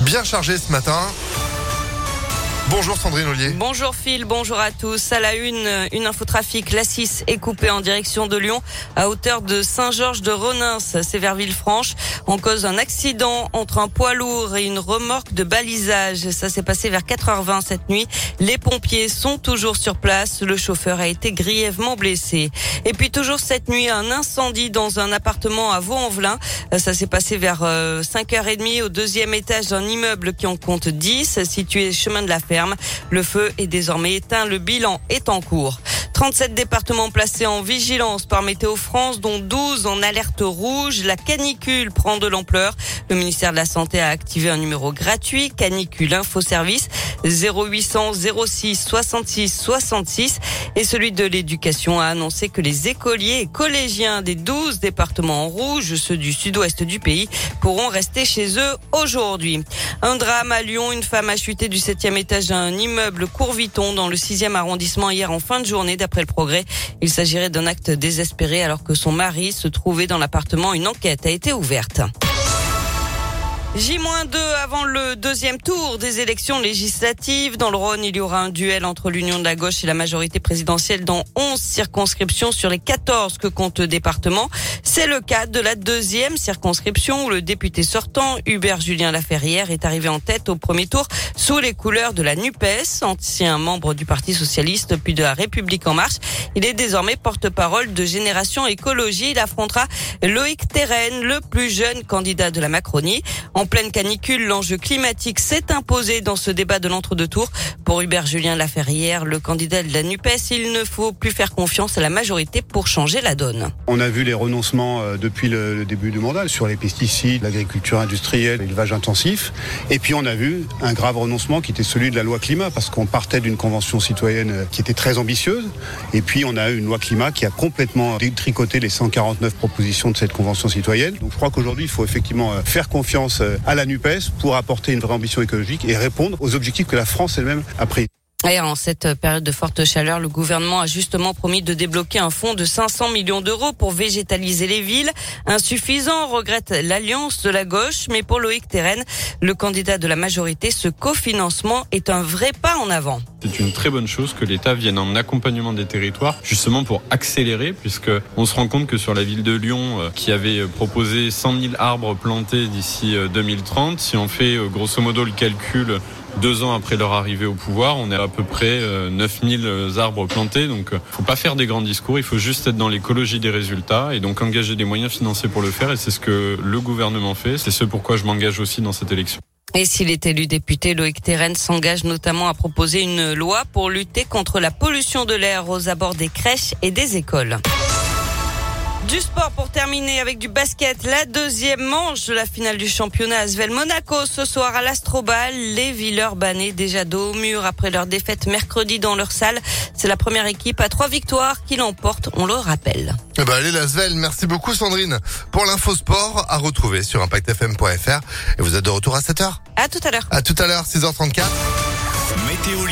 bien chargé ce matin. Bonjour Sandrine Ollier. Bonjour Phil, bonjour à tous. À la une, une infotrafic, la 6 est coupée en direction de Lyon à hauteur de Saint-Georges de Renins, c'est vers Villefranche. En cause un accident entre un poids lourd et une remorque de balisage. Ça s'est passé vers 4h20 cette nuit. Les pompiers sont toujours sur place. Le chauffeur a été grièvement blessé. Et puis toujours cette nuit, un incendie dans un appartement à Vaux-en-Velin. Ça s'est passé vers 5h30 au deuxième étage d'un immeuble qui en compte 10, situé chemin de la Le feu est désormais éteint. Le bilan est en cours. 37 départements placés en vigilance par Météo France, dont 12 en alerte rouge. La canicule prend de l'ampleur. Le ministère de la Santé a activé un numéro gratuit, canicule info service 0800 06 66 66. Et celui de l'éducation a annoncé que les écoliers et collégiens des 12 départements en rouge, ceux du sud-ouest du pays, pourront rester chez eux aujourd'hui. Un drame à Lyon, une femme a chuté du septième étage d'un immeuble Courviton dans le sixième arrondissement hier en fin de journée d'après le progrès. Il s'agirait d'un acte désespéré alors que son mari se trouvait dans l'appartement. Une enquête a été ouverte. J-2 avant le deuxième tour des élections législatives. Dans le Rhône, il y aura un duel entre l'Union de la gauche et la majorité présidentielle dans 11 circonscriptions sur les 14 que compte le département. C'est le cas de la deuxième circonscription où le député sortant, Hubert Julien Laferrière, est arrivé en tête au premier tour sous les couleurs de la NUPES, ancien membre du Parti Socialiste puis de la République en marche. Il est désormais porte-parole de Génération Écologie. Il affrontera Loïc Terren, le plus jeune candidat de la Macronie. Pleine canicule, l'enjeu climatique s'est imposé dans ce débat de l'entre-deux tours. Pour Hubert Julien Laferrière, le candidat de la NUPES, il ne faut plus faire confiance à la majorité pour changer la donne. On a vu les renoncements euh, depuis le début du mandat sur les pesticides, l'agriculture industrielle, l'élevage intensif. Et puis on a vu un grave renoncement qui était celui de la loi climat parce qu'on partait d'une convention citoyenne euh, qui était très ambitieuse. Et puis on a eu une loi climat qui a complètement détricoté les 149 propositions de cette convention citoyenne. Donc je crois qu'aujourd'hui il faut effectivement euh, faire confiance à la NUPES pour apporter une vraie ambition écologique et répondre aux objectifs que la France elle-même a pris. En cette période de forte chaleur, le gouvernement a justement promis de débloquer un fonds de 500 millions d'euros pour végétaliser les villes. Insuffisant, regrette l'alliance de la gauche, mais pour Loïc Terren, le candidat de la majorité, ce cofinancement est un vrai pas en avant. C'est une très bonne chose que l'État vienne en accompagnement des territoires, justement pour accélérer, puisque on se rend compte que sur la ville de Lyon, euh, qui avait proposé 100 000 arbres plantés d'ici 2030, euh, si on fait euh, grosso modo le calcul deux ans après leur arrivée au pouvoir, on est à peu près 9000 euh, arbres plantés. Donc, euh, faut pas faire des grands discours. Il faut juste être dans l'écologie des résultats et donc engager des moyens financiers pour le faire. Et c'est ce que le gouvernement fait. C'est ce pourquoi je m'engage aussi dans cette élection. Et s'il est élu député, Loïc Terren s'engage notamment à proposer une loi pour lutter contre la pollution de l'air aux abords des crèches et des écoles. Du sport pour terminer avec du basket. La deuxième manche de la finale du championnat Asvel Monaco ce soir à l'Astrobal. Les Villeurbanais déjà dos au mur après leur défaite mercredi dans leur salle. C'est la première équipe à trois victoires qui l'emporte, on le rappelle. Eh ben allez l'Asvel, merci beaucoup Sandrine pour l'info sport à retrouver sur impactfm.fr et vous êtes de retour à 7h. À tout à l'heure. À tout à l'heure 6h34. Météo